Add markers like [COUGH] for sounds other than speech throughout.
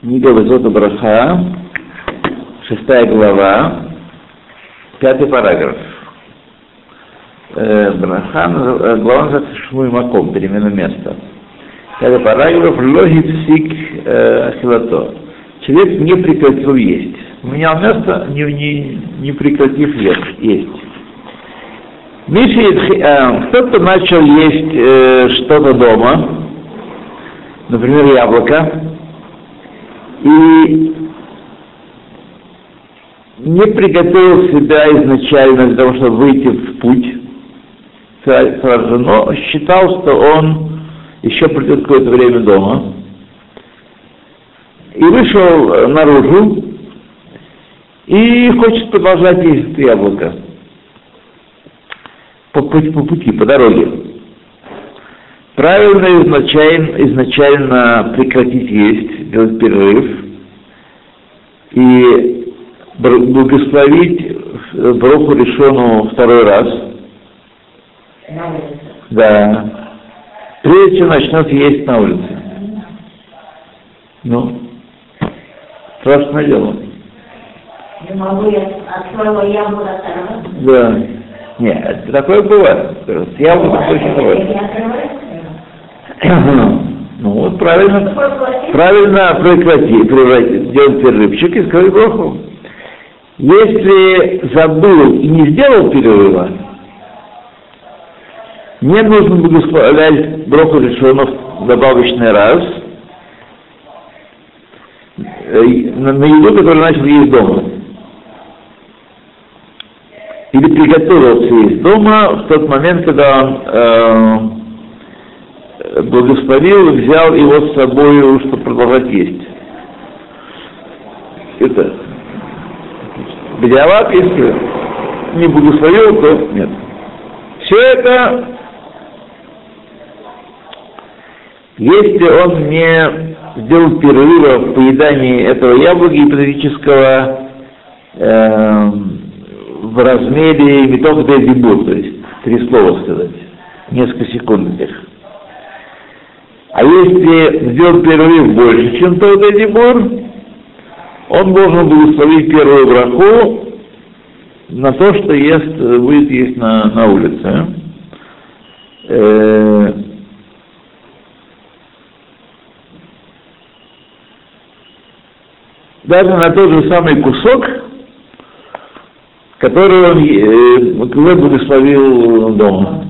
Книга Высота Браха, шестая глава, пятый параграф. Э, Браха, э, глава называется Шмуй Маком, перемена места. Пятый параграф, логит сик ахилато. Человек не прекратил есть. Менял место, не, не, не прекратив есть. э, кто-то начал есть э, что-то дома, например, яблоко, и не приготовил себя изначально для того, чтобы выйти в путь сразу, но считал, что он еще придет какое-то время дома. И вышел наружу и хочет продолжать есть яблоко по, по, по пути, по дороге. Правильно изначально, изначально прекратить есть, делать перерыв и благословить Броху решену второй раз. Да. Прежде чем начнет есть на улице. Ну, страшное дело. Не могу я от своего яблока оторваться. Да. Нет, такое бывает. Яблоко очень бывает. [CLEARS THROAT] [CLEARS THROAT] Ну вот правильно, правильно прекрати, прекрати, делать перерывчик и сказать броху. Если забыл и не сделал перерыва, не нужно благословлять броху решенов добавочный раз э, на, на еду, которую начал есть дома. Или приготовился есть дома в тот момент, когда он э, благословил и взял его с собой, чтобы продолжать есть. Это Бедиават, если не благословил, то нет. Все это, если он не сделал перерыва в поедании этого яблока гипотетического э, в размере меток дебибур, то есть три слова сказать, несколько секунд их. А если сделать перерыв больше, чем тот Эдибур, он должен благословить первую браху на то, что ест, будет есть на, на улице. Э, даже на тот же самый кусок, который он э, благословил дома.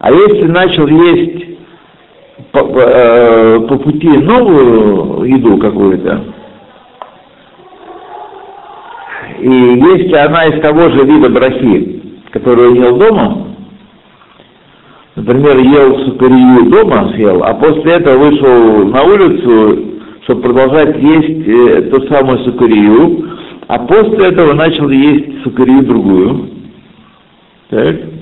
А если начал есть по, э, по пути новую еду какую-то, и если она из того же вида брахи, которую ел дома, например, ел сукарию дома, съел, а после этого вышел на улицу, чтобы продолжать есть э, ту самую сукарию, а после этого начал есть сукарию другую, так?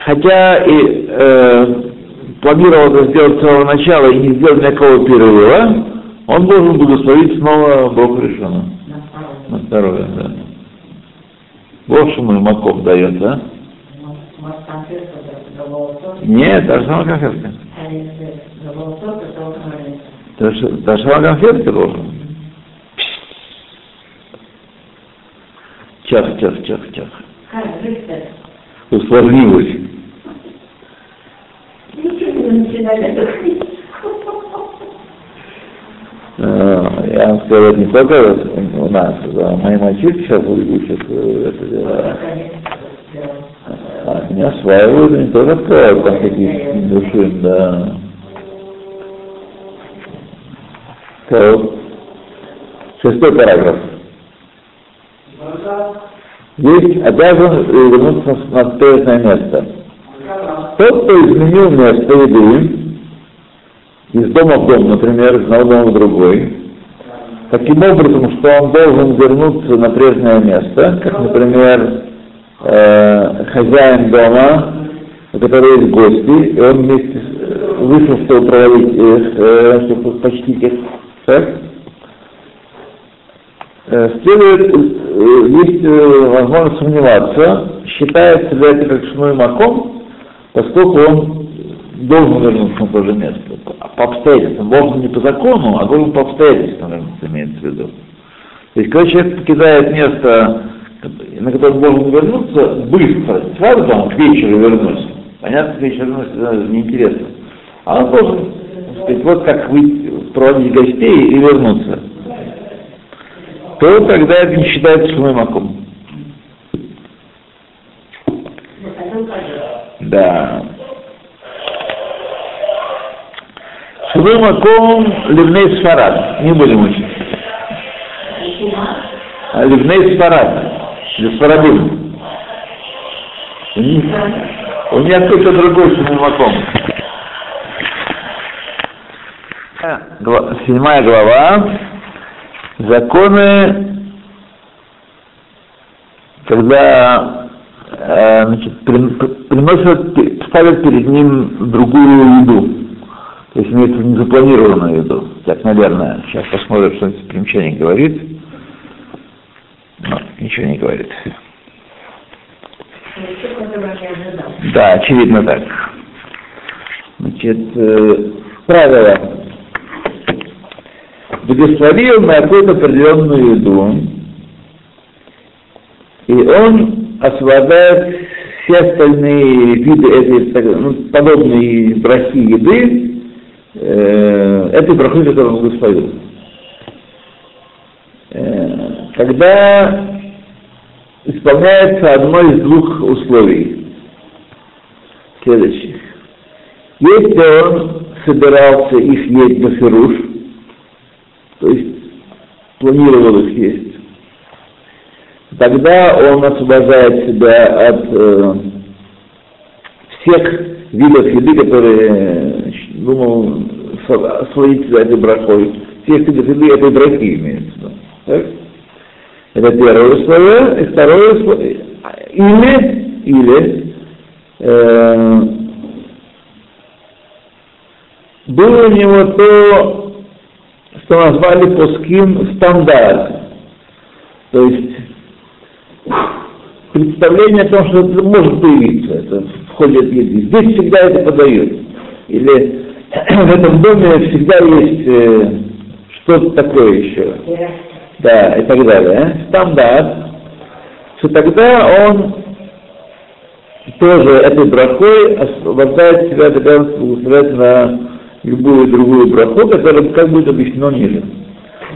Хотя и э, планировал это сделать с самого начала и не сделал никакого перерыва, он должен благословить снова Бог решено. На второе, да. Вот что ему Маков дает, а? Нет, та же самая конфетка. Та же, та же самая конфетка должен. Чах, чах, чах, чах. Усложнилось. Я вам это не только у нас, да, мои мальчишки сейчас учат это дело. Они осваивают, не только открывают там какие-то души, да. Так. Шестой параграф. Есть обязан вернуться на прежнее место. Тот, кто изменил место еды, из дома в дом, например, из одного дома в другой, таким образом, что он должен вернуться на прежнее место, как, например, э, хозяин дома, у которого есть гости, и он вместе с, вышел, чтобы проводить их, э, чтобы почтить их, так? Э, следует, э, есть э, возможность сомневаться, считается ли это как шной маком, поскольку он должен вернуться на то же место. По обстоятельствам. Должен не по закону, а должен по обстоятельствам вернуться, имеется в виду. То есть, когда человек покидает место, на которое должен вернуться, быстро, сразу там к вечеру вернусь. Понятно, к вечеру вернусь, неинтересно. А он должен, так сказать, вот как выйти, проводить гостей и вернуться. То тогда это не считается шумимаком. Да. Шумимаком ливней сфарад. Не будем учить. А ливней сфарад. Для сфарадим. У меня какой-то другой шумимаком. Седьмая глава. Законы, когда значит, приносят, ставят перед ним другую еду. То есть имеется незапланированную еду. Так, наверное, сейчас посмотрим, что это примечание говорит. Но ничего не говорит. Да, очевидно так. Значит, э, правило благословил на какую-то определенную еду, и он освобождает все остальные виды этой, ну, подобные брахи еды, э, этой брахи, которую он благословил. Э, когда исполняется одно из двух условий следующих. Если он собирался их есть на фируш, то есть планировал их есть, тогда он освобождает себя от э, всех видов еды, которые думал освоить себя этой бракой. Всех видов еды этой браки имеется. Так? Это первое условие. И второе условие. Или, или э, было у него то что назвали Пуским стандарт. То есть представление о том, что это может появиться, это входит еды. Здесь всегда это подают. Или [CLEARS THROAT] в этом доме всегда есть э, что-то такое еще. Да, и так далее. Стандарт. Что тогда он тоже этой бракой освобождает себя, когда он благословляет на любую другую браху, которая как будет объяснено ниже.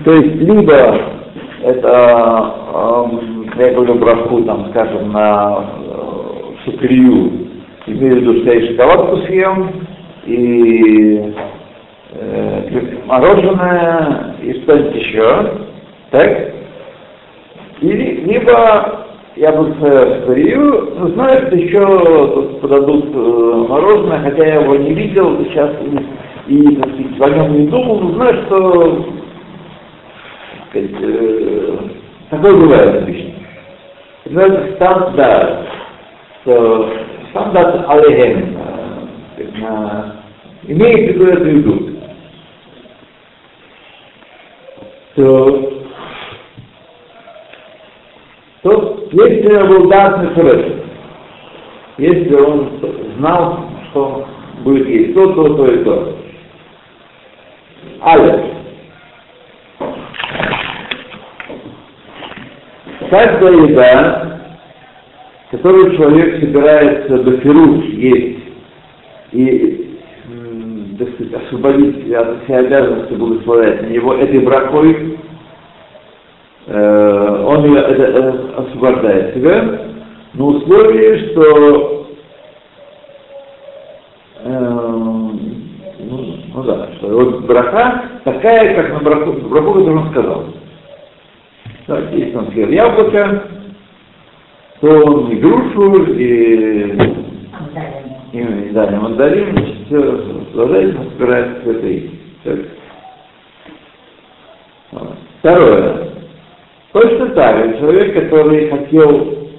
То есть либо это, э, я говорю браху, там, скажем, на э, сукрию, имею в виду, что я и шоколадку съем, и э, мороженое, и что-нибудь еще, так? Или, либо я бы сырью, но знаю, что еще подадут э, мороженое, хотя я его не видел, сейчас и, так сказать, о нем не думал, но знаю, что так сказать, э, такое бывает обычно. Стандарт алеген, э, имеет в виду эту еду. То, то если он был дан если он знал, что будет есть то, то, то и то, Алиф. Каждая еда, которую человек собирается до есть и так сказать, освободить от всей обязанности благословлять на него этой бракой, э, он ее это, это, освобождает себя, на условии, что ну да, что вот браха такая, как на браху, браху которую он сказал. Так, если он съел яблоко, то и грушу, и, и, и мандарин, все сложается, собирается в этой. Так. Второе. Точно так же, человек, который хотел,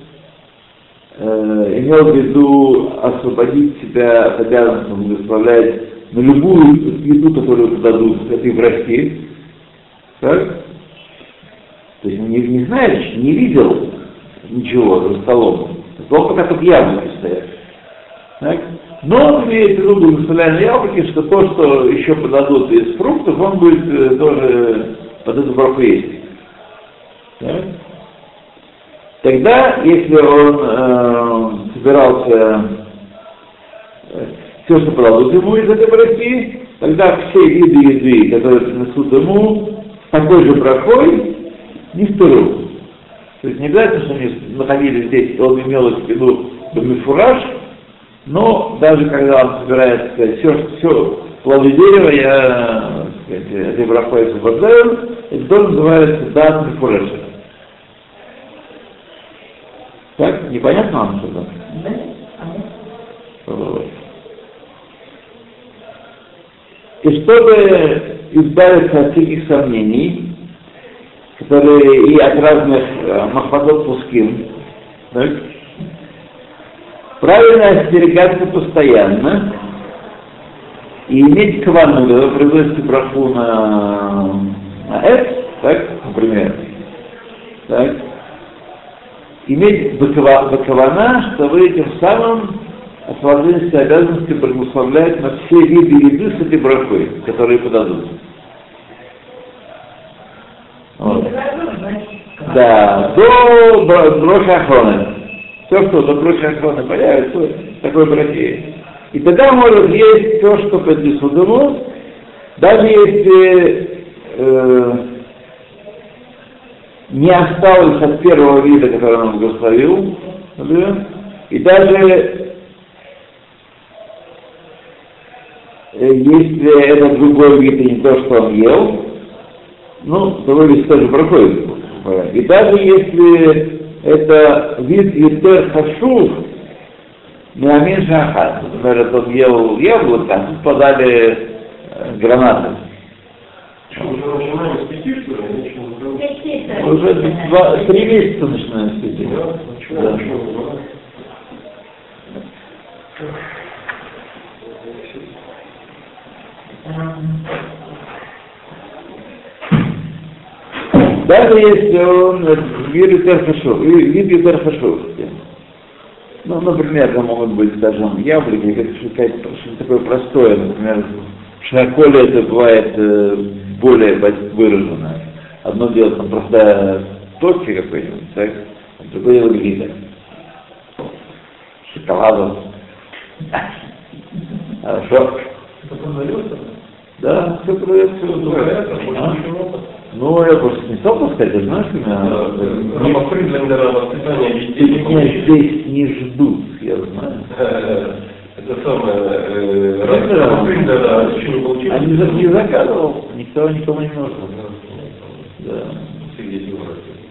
э, имел в виду освободить себя от обязанности благословлять на любую еду, которую дадут этой врачи, так? То есть не, не знаешь, не видел ничего за столом. Стол пока только яблоки стоят. Так? Но он имеет в виду благословляемые яблоки, что то, что еще подадут из фруктов, он будет э, тоже под эту браху есть. Тогда, если он э, собирался э, все, что подадут ему из этой брахи, тогда все виды еды, которые принесут ему, такой же брахой, не стыру. То есть не обязательно, что они находились здесь, он имел в виду мифураж, но даже когда он собирается все, все плоды дерева, я этой брахой освобождаю, это тоже называется дат мифураша. Так, непонятно вам что-то? И чтобы избавиться от всяких сомнений, которые и от разных э, пуским, так, правильно остерегаться постоянно и иметь квану, когда вы производите браху на, на эт, так, например, так, иметь бакована, что вы этим самым освободились обязанности благословлять на все виды еды с этой брахой, которые подадут. Вот. Да, до броша охраны. Все, что до броша охраны появится, такой брахи. И тогда может есть все, что ему, даже если э, не осталось от первого вида, который он благословил, да, и даже э, если это другой вид и не то, что он ел, ну, второй вид тоже проходит. И даже если это вид Етер Хашув, Миамин Шахат, например, он ел яблоко, тут подали э, гранаты. Что, уже начинаем с пяти, что ли? Уже два, три месяца начинаем светить. Да? Да. Даже если он вид Ютер Хашув, ну, например, там могут быть, скажем, яблоки, что-то такое простое, например, в шаколе это бывает э, более выражено. Одно дело там просто тофи какой-нибудь, так? А другое дело глина. Шоколадом. Хорошо. Да, все продается. А? Ну, я просто не стал сказать, ты знаешь, у меня... Детей. меня здесь не ждут, я знаю. Э, [LAUGHS] Это самое, э, Это- Рамафридлена еще не получилось? А не, за- не заказывал, никто никому не нужен. Да.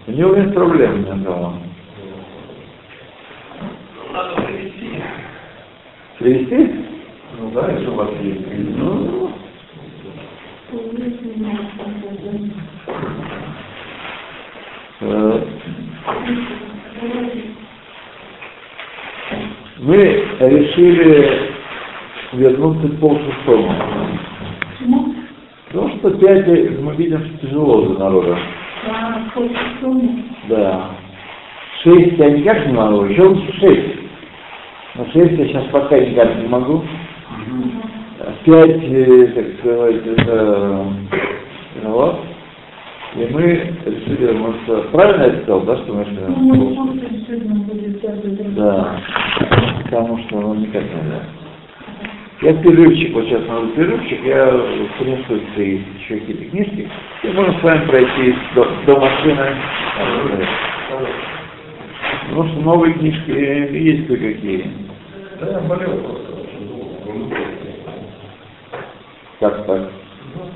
У него нет проблем, у меня дома. Надо привести. Привезти? Ну да, если у вас есть. Ну, э, мы решили вернуться к полшестому. Потому что пять мы видим, что тяжело для народа. Да. Шесть я никак не могу, еще лучше шесть. Но шесть я сейчас пока никак не могу. Пять, э, так сказать, это ну вот. И мы решили, может, правильно я сказал, да, что мы решили? Да. Потому что ну, никак нельзя. Я перерывчик, вот сейчас надо перерывчик, я принесу свои еще какие-то книжки, и можем с вами пройти до, до машины. Потому что новые книжки есть кое-какие. Да, я болел просто. Ну, Как так?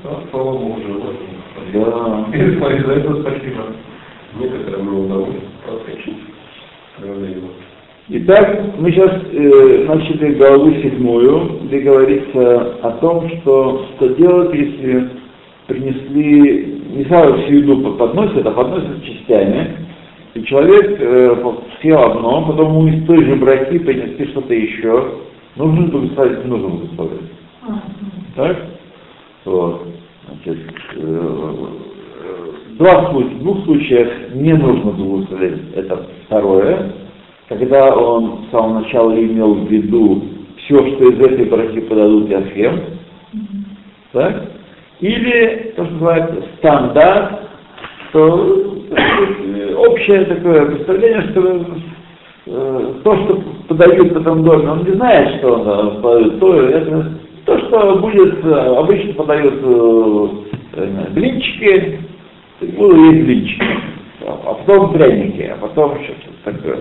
ну, Богу, живой. Да. За это спасибо. Некоторым мне удалось проскочить. Итак, мы сейчас э, начали главу седьмую, где говорится о том, что, что делать, если принесли, не сразу всю еду подносят, а подносят частями, и человек э, съел одно, потом ему из той же браки принесли что-то еще, нужно благословить, не нужно благословить. Так? Вот. Значит, два случая, в двух случаях не нужно благословить. Это второе, когда он с самого начала имел в виду все, что из этой брахи подадут Яхем, так? Или то, что называется стандарт, что э, общее такое представление, что э, то, что подают в этом доме, он не знает, что он э, подает, то, это, то, что будет, э, обычно подают э, э, блинчики, будут есть блинчики, а потом пряники, а потом что-то такое.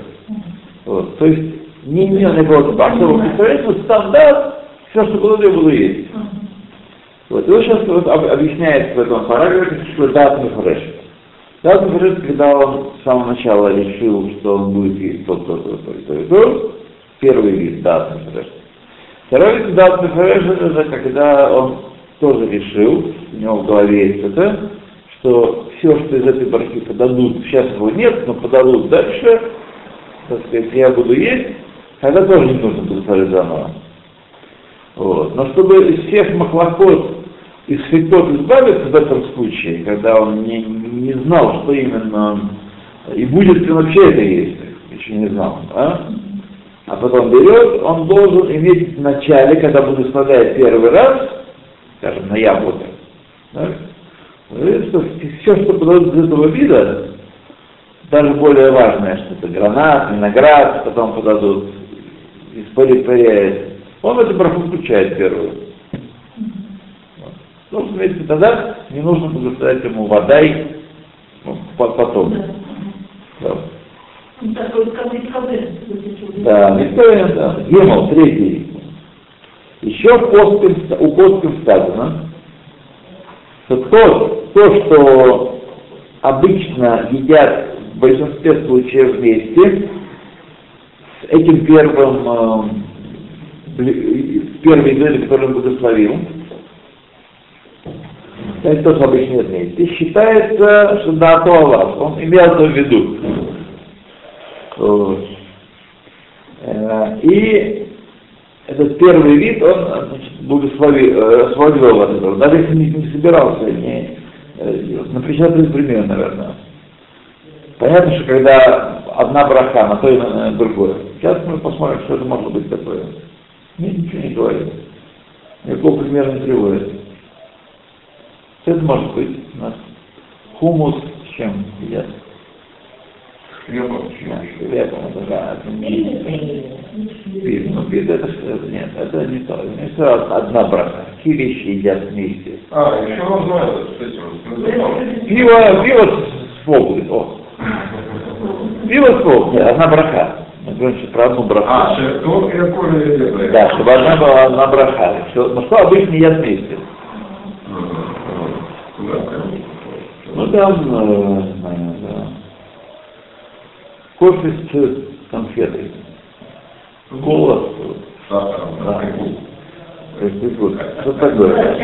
Вот. То есть не имел никакого особого представления, стандарт, все, что было, я буду есть. Вот. И он сейчас вот об- объясняет в этом параграфе, что дат Мефреш. Дат Мефреш, когда он с самого начала решил, что он будет есть тот, то, то, то, то, и то, первый вид дат Мефреш. Второй вид дат Мефреш, это когда он тоже решил, у него в голове есть это, что все, что из этой бархи подадут, сейчас его нет, но подадут дальше, так сказать, я буду есть, тогда тоже не нужно благословить заново. Вот. Но чтобы из всех махлокот из хритот избавиться в этом случае, когда он не, не знал, что именно и будет ли вообще это есть, еще не знал, а? а потом берет, он должен иметь в начале, когда благословляет первый раз, скажем, на яблоко, да? что все, что подают из этого вида, даже более важное, что это гранат, виноград, потом подадут, из полипария, он в эту браху включает первую. Вот. Ну, смотрите, тогда не нужно благословлять ему водай ну, по- потом. Да. Да, Виктория, да. Гемал, третий. Еще Постском, у Постском сказано, что то, то, что обычно едят в большинстве случаев вместе, с этим первым, э, с первой едой, которую он благословил, это тоже обычно нет вместе, считается, что да, то Аллах, он имел это в виду. Э, И этот первый вид, он значит, благословил, э, этого. Даже если не, не собирался не, э, делать. На 50 пример, наверное. Понятно, что когда одна браха на то и на, на другое. Сейчас мы посмотрим, что это может быть такое. Нет, ничего не говорит. Никакого примера не приводит. Что это может быть у нас? Хумус с чем едят? Хлебом, это да. Ну, пиво это, что- нет, это не то. Это одна. Какие вещи едят вместе? А, еще он знает, с этим. Пиво, пиво с фогой, о. Пиво с фогой, одна браха. Мы говорим про одну браху. А, шерстов и и Да, чтобы одна была одна браха. Все, ну что обычно едят вместе? Ну там, э. Кофе с конфетой. Кола. Сахаром, Да. Что такое?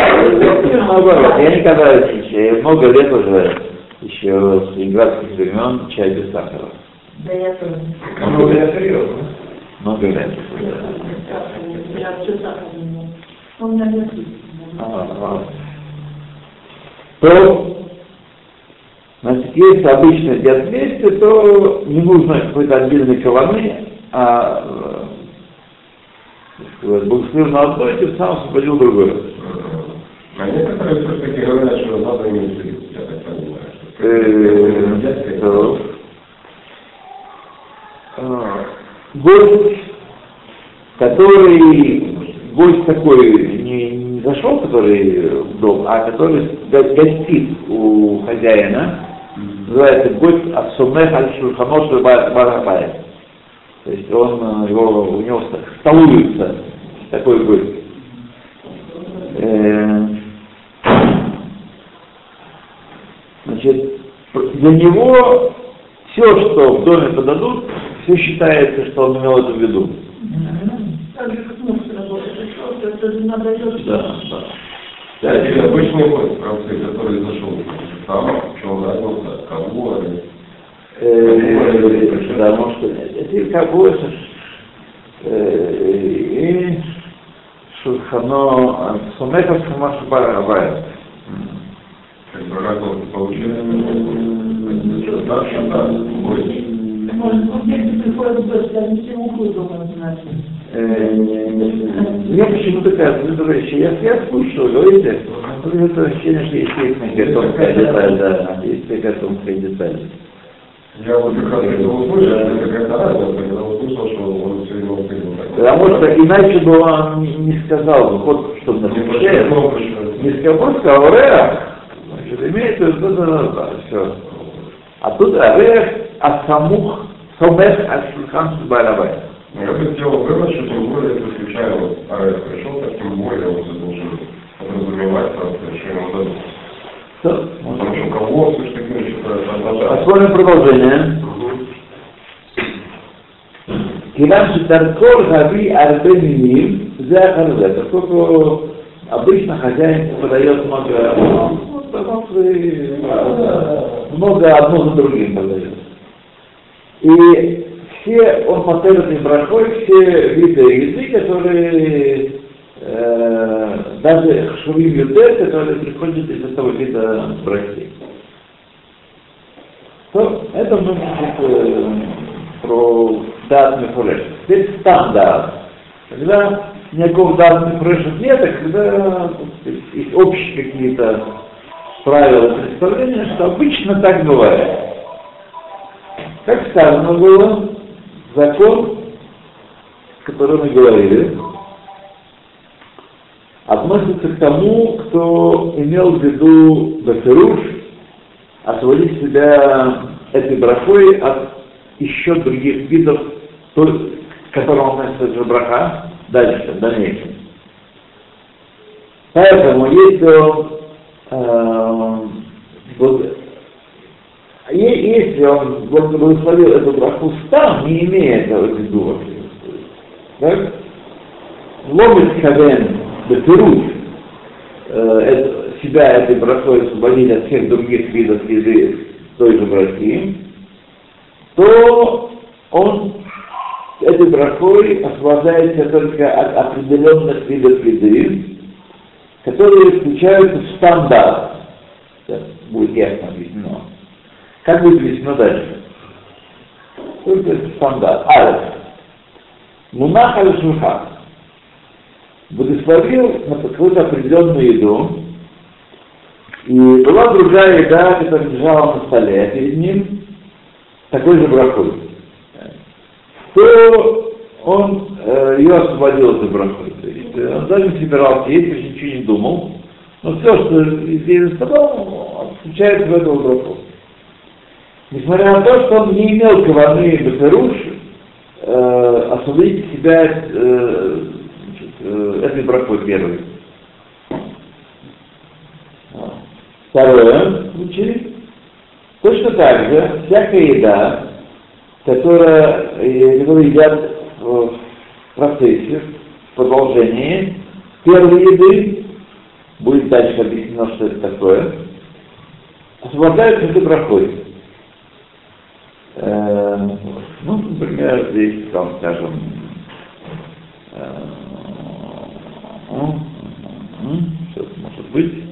Ну, Наоборот, я никогда еще, я много лет уже, еще с игральских времен, чай без сахара. Да я тоже. Ну, я серьезно. Много лет. Я вообще сахар не могу. Он у меня нет. А, а. Значит, если обычно едят вместе, то не нужно какой-то отдельной каваны, а э, благословил на одно и тем самым освободил другое. А некоторые все-таки говорят, что надо в виду, я так понимаю. что- Э, то, а, Гость, который, гость такой не, не зашел, который в дом, а который го- гостит у хозяина, называется гость Асумех аль Шульханош Барабай. То есть он, э, его, у него ст- столуется такой гость. Э, Значит, для него все, что в доме подадут, все считается, что он имел это в виду. Так же, как муж работает. Это же надо. Да, да. Да, или обычный гость, правда, который зашел. Там, что он нравился, кого они. Э, Да, может, это как бы это, э, и Шульхано, Сумеха Шумаш Барабая. Как бы получается. Что да. Может, если приходит гость, я ничего уходу значит. Э, Мне почему-то кажется, что вещи, я, я слушаю, говорите, но это ощущение, что есть техника, тонкая деталь, да, есть такая тонкая деталь. Я вот как раз это услышал, это какая-то разница, когда услышал, что он все так. Потому что иначе бы он не, сказал бы, вот что на Не душе, прочитал, прочитал. не сказал, сказал «Орех», значит, имеется в виду, да, да, да, все. А тут «Орех асамух сомех аш-шульхан шбалабай». Я бы сделал вывод, что тем более это случайно вот арест пришел, так тем более он должен подразумевать, что ему дадут. Все, Потому что кого все-таки мы что-то продолжаем. Посмотрим продолжение. כיוון שדרכו להביא הרבה מינים, זה אחר זה. поскольку обычно хозяин подает много, ну, много одно за другим подает. И все, он поставит им брахой все виды еды, которые э, даже шурим ютер, которые приходят из этого вида брахи. То, это мы э, про дат Мефуреш. Теперь стандарт. Когда никакого дат Мефуреша нет, а когда есть общие какие-то правила представления, что обычно так бывает. Как сказано было, закон, который мы говорили, относится к тому, кто имел в виду Баферуш, освободить себя этой брахой от еще других видов, к которым относится эта браха, дальше, в дальнейшем. Поэтому, если он, э, вот, е- если он благословил эту браху сам, не имея этого в так? Ломит Кавен Бетеруш, э, себя этой брахой освободить от всех других видов еды той же брахи, то он этой брахой освобождается только от определенных видов еды, которые включаются в стандарт. Сейчас будет ясно объяснено. Как будет объяснено дальше? Только стандарт. Алиф. Мунах аль шульхан. Благословил на какую-то определенную еду, и была другая еда, которая лежала на столе перед ним, такой же брахой. То он э, ее освободил этой брахой. То есть э, он даже не собирался есть, ничего не думал. Но все, что здесь столом, включается в эту браху. Несмотря на то, что он не имел каваны Беферуш, э, освободить себя э, значит, э, этой брахой первой. Второе случай. Точно так же всякая еда, которая, э, которую едят в процессе, в продолжении первой еды, будет дальше объяснено, что это такое, освобождаются этой брахой. Э, ну, например, здесь, там, скажем, э, это может быть?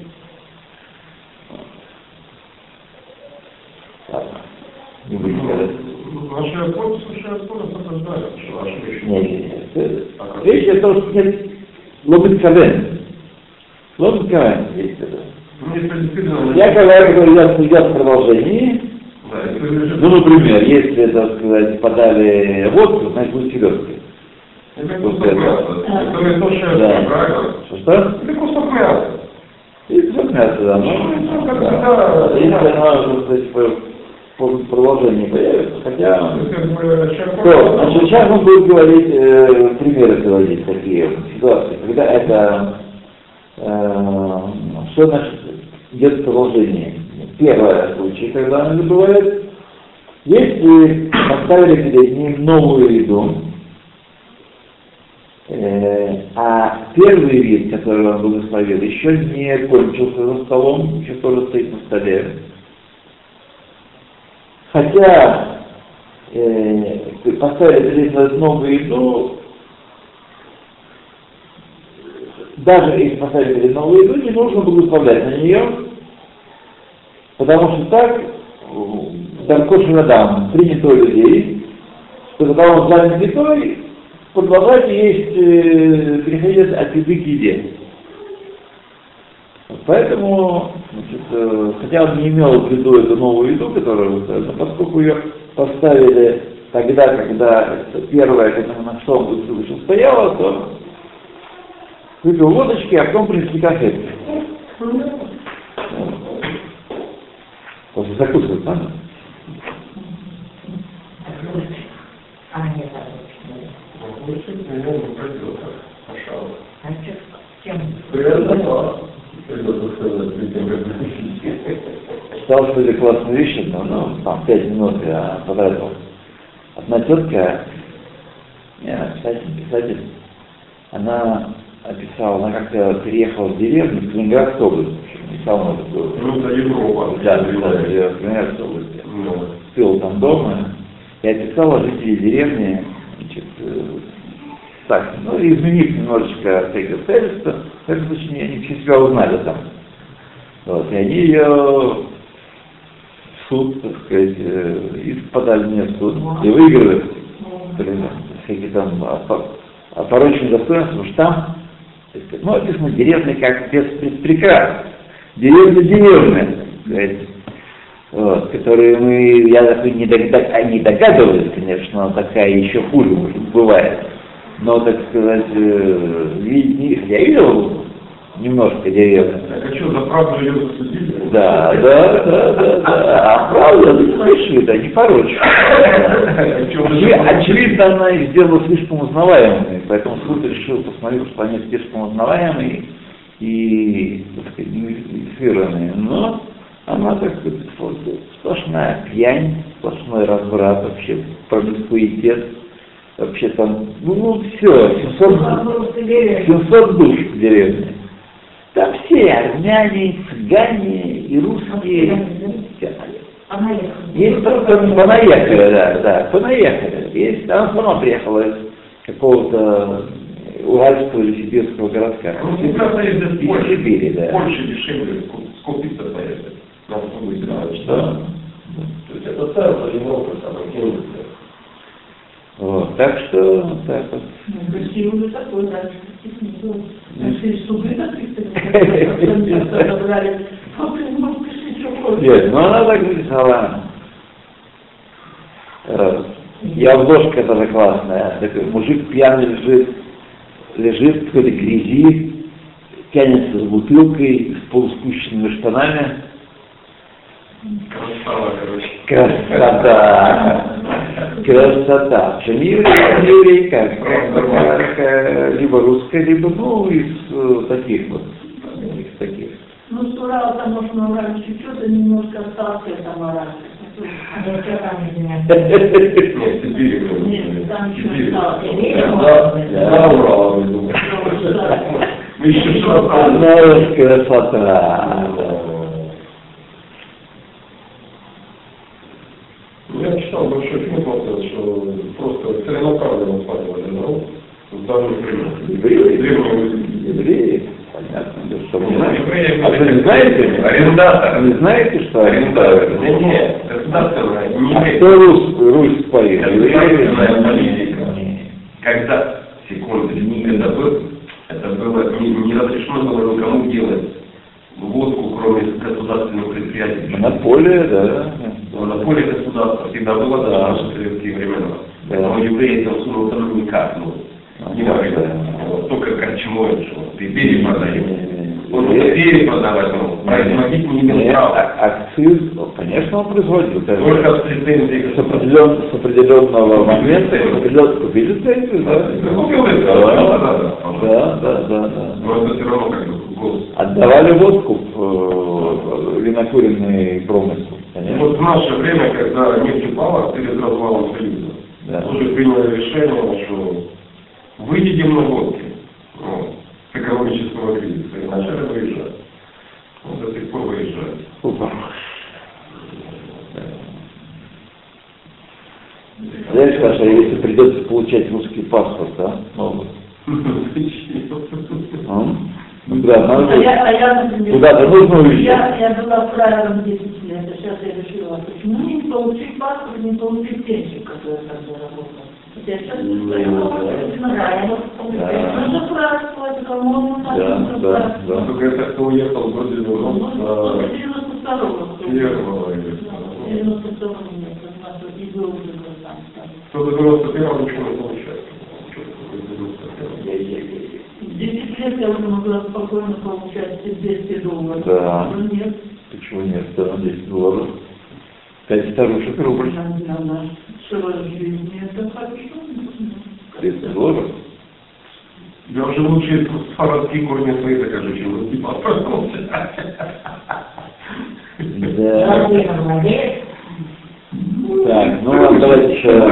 Ладно, не будем говорить. Наши японцы, слушай, японцы осуждают, что наши вещи. Не, не, не. Речь о том, что нет. Ломит кавен есть это. Ну. Я когда говорю, я в продолжении. Ну, например, если, так сказать, подали водку, значит будет селедка. Это кусок мяса. Это не то, что Да. Что, что? Это кусок мяса. И кусок мяса, да. Ну, да. всегда, Если да. она, так сказать, по, по продолжению появится, хотя... Человек То, значит, сейчас он будет говорить, э, примеры приводить такие ситуации, когда это, э, что значит идет продолжение. Первое случай, когда оно бывает, если поставили перед ним новую еду, э, а первый вид, который он благословил, еще не кончился за столом, еще тоже стоит на столе, хотя э, поставили перед ним новую еду, даже если поставили перед новую еду, не нужно благословлять на нее, потому что так, Таркош Радам принято людей, что когда он занят едой, продолжать есть, э, переходить от еды к еде. Поэтому, значит, э, хотя он не имел в виду эту новую еду, которую, но поскольку ее поставили тогда, когда первая, когда на шестом еще стояла, то выпил водочки, а потом принесли кофе. После закусывать надо. А, нет, пожалуйста. а что, чем? Читал сегодня классную вещь, но ну, там пять минут я потратил. Одна тетка, не, писатель, писатель, она описала, она как-то переехала в деревню в Калининградской области. Она такую. Ну, это Европа. Да, писала, в Калининградской области. Ну, Пил там дома и описала жителей деревни, значит, э, так, ну, изменив немножечко всякие обстоятельства, в этом случае они все себя узнали там. Вот, и они ее в суд, так сказать, э, иск подали мне в суд, и выиграли, блин, всякие там опо- опороченные достоинства, потому что там, так сказать, ну, написано деревня как без прекрасно, деревня деревня, сказать, вот, которые мы, я так не, а не догадываюсь, конечно, но такая еще хуже может, бывает. Но, так сказать, э, я видел немножко деревни. так а что, за правду ее засудили? Да, да, да, да, да. А правда, ну, слышали, да, не порочь. Очевидно, она их сделала слишком узнаваемыми, поэтому суд решил, посмотрел, что они слишком узнаваемые и, так сказать, неидентифицированные. Но она, так сказать, вот, сплошная пьянь, сплошной разврат, вообще промискуитет, вообще там, ну, ну все, 700, 700 душ в деревне. Там все армяне, цыгане и русские. Есть только понаехали, да, да, понаехали. Есть, она сама приехала из какого-то уральского или сибирского городка. Ну, Из. Сибири, да. Польша дешевле, ску- скупиться поехать. Будет играть. Да. То есть это центр Европы, там. Вот, так что, так вот. Россия уже такой, да, Нашли суды на 300 забрали. Ну. Нет, ну она так написала. Э, И обложка тоже классная. Такой мужик пьяный лежит, лежит в какой-то грязи, тянется с бутылкой, с полуспущенными штанами. Красава, короче. Красота! Красота! Причем не еврей, не еврейка, либо русская, либо, ну, из э, таких вот, из таких. Ну, с Урала там можно чуть-чуть, и немножко остался там урать. Нет. Нет, Одна красота! Я читал большой фильм, что просто целенаправленно свадьба народ в данный период. Евреи? Евреи? Понятно, да что вы знаете. А вы не знаете? Арендатор. Не знаете, что Арендатор. Да нет, государственная, не А кто Русь, Русь. Нет. Когда, секундочку, это, был, это было, не, не разрешено было никому делать водку, кроме государственных предприятий. Монополия, да. Монополия государства всегда была, да, в советские времена. Да. Но евреи сунуться ну никак, ну, не Ну, да. Вот, только корчмой, что ты перепродаешь. Не-не-не. Он уже перепродавать, ну, производить не имел права. а- акциз, ну, конечно, он производит. это Только с претензией С, определен, с определенного момента, с определенного, купили лицензию, да? Купил Да, да, да, это все равно как бы. Отдавали водку в э, винокуренный промысел, конечно. Вот в наше время, когда нефть упала перед развалом Союза, Да. уже приняли решение, что выедем на водке вот, экономического кризиса и начали выезжать. Вот до сих пор выезжают. Супер. Знаешь, Саша, если придется получать русский паспорт, да? А? Ну да, надо А я, а я, например, Куда-то нужно уезжать. Я, я была фраером 10 лет. это сейчас я решила, почему не получить паспорт, не получить пенсию, которую я там заработала. Да. Да. Да, да, да. Только это кто уехал Ну, ну, ну, на 92-го. первого или Да, 92-го нет, потому что и был уже там. там. Кто до 91 ничего не получается. Что-то до 91. В 10 лет я уже могла спокойно получать 200 долларов. Да. Но нет. Почему нет? Да, 10 долларов. 5 старушек рубль. Жизнь это хорошо. 30 долларов. Я уже лучше фарадские корни свои докажу, чем вот типа Да. Так, ну ладно, давайте еще раз.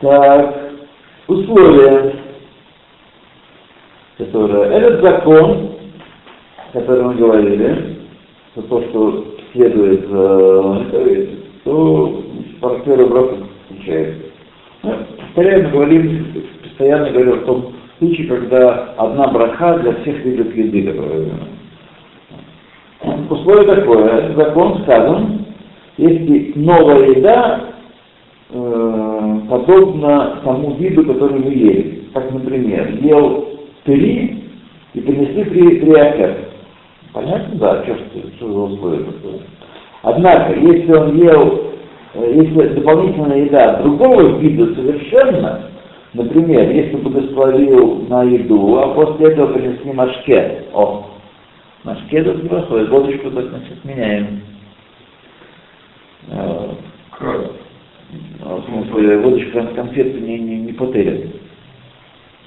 Так, условия, которые... Этот закон, который мы говорили, за то, что следует э, то партнеры брака включается. Мы постоянно говорим, постоянно говорим о том случае, когда одна браха для всех видов еды, которые Условие такое, закон сказан, если новая еда э, подобна тому виду, который вы ели. Как, например, ел три и принесли три, три ахер. Понятно? Да, что, что, за условие такое? Однако, если он ел, э, если дополнительная еда другого вида совершенно, например, если благословил на еду, а после этого принесли машкет, о, машкет это неплохое, водочку так, значит, меняем. Э, Как? В смысле, водочка конфеты не, не, не потерян.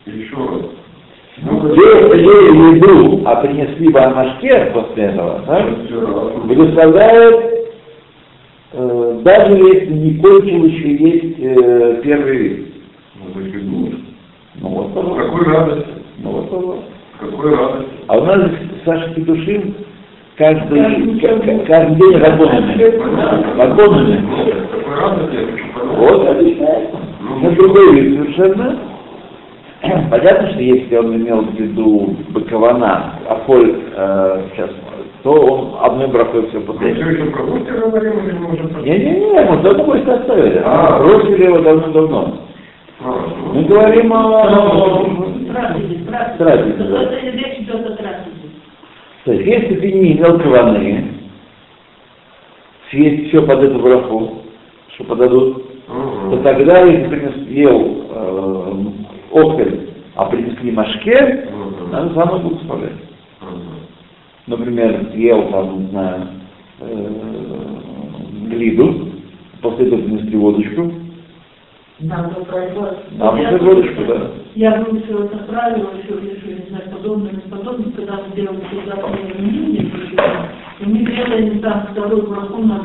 Еще раз. Если ели еду, а принесли бы амашке после этого, да, благословляет, э, даже если не кончил еще есть э, первый вид. Ну вот, пожалуйста. Какой радости, Ну вот, пожалуйста. какой радости. А у нас Саша Петушин каждый, к- к- каждый день вагонами. Вагонами. Какой радости я хочу понять. Вот, объясняет. На другой вид совершенно. Понятно, что если он имел в виду быкована, а коль э, сейчас, то он одной бракой все Мы потерял. все еще про гости говорим, или мы уже про... Не-не-не, мы давно больше оставили. А. Бросили его давно-давно. А, Мы говорим о... Трапезе, трапезе. Трапезе, да. То есть, если ты не имел каваны, съесть все под эту браху, что подадут, то тогда, если принес, ел э, окель, а принесли машке, самое благословлять. Ага. Например, ел там, не знаю, глиду, после этого принесли водочку, Нам после водочку, да. Я все это правило, еще решили, не знаю, подобное, не подобное, когда мы делали туда мнение, и мы делали там второй браху на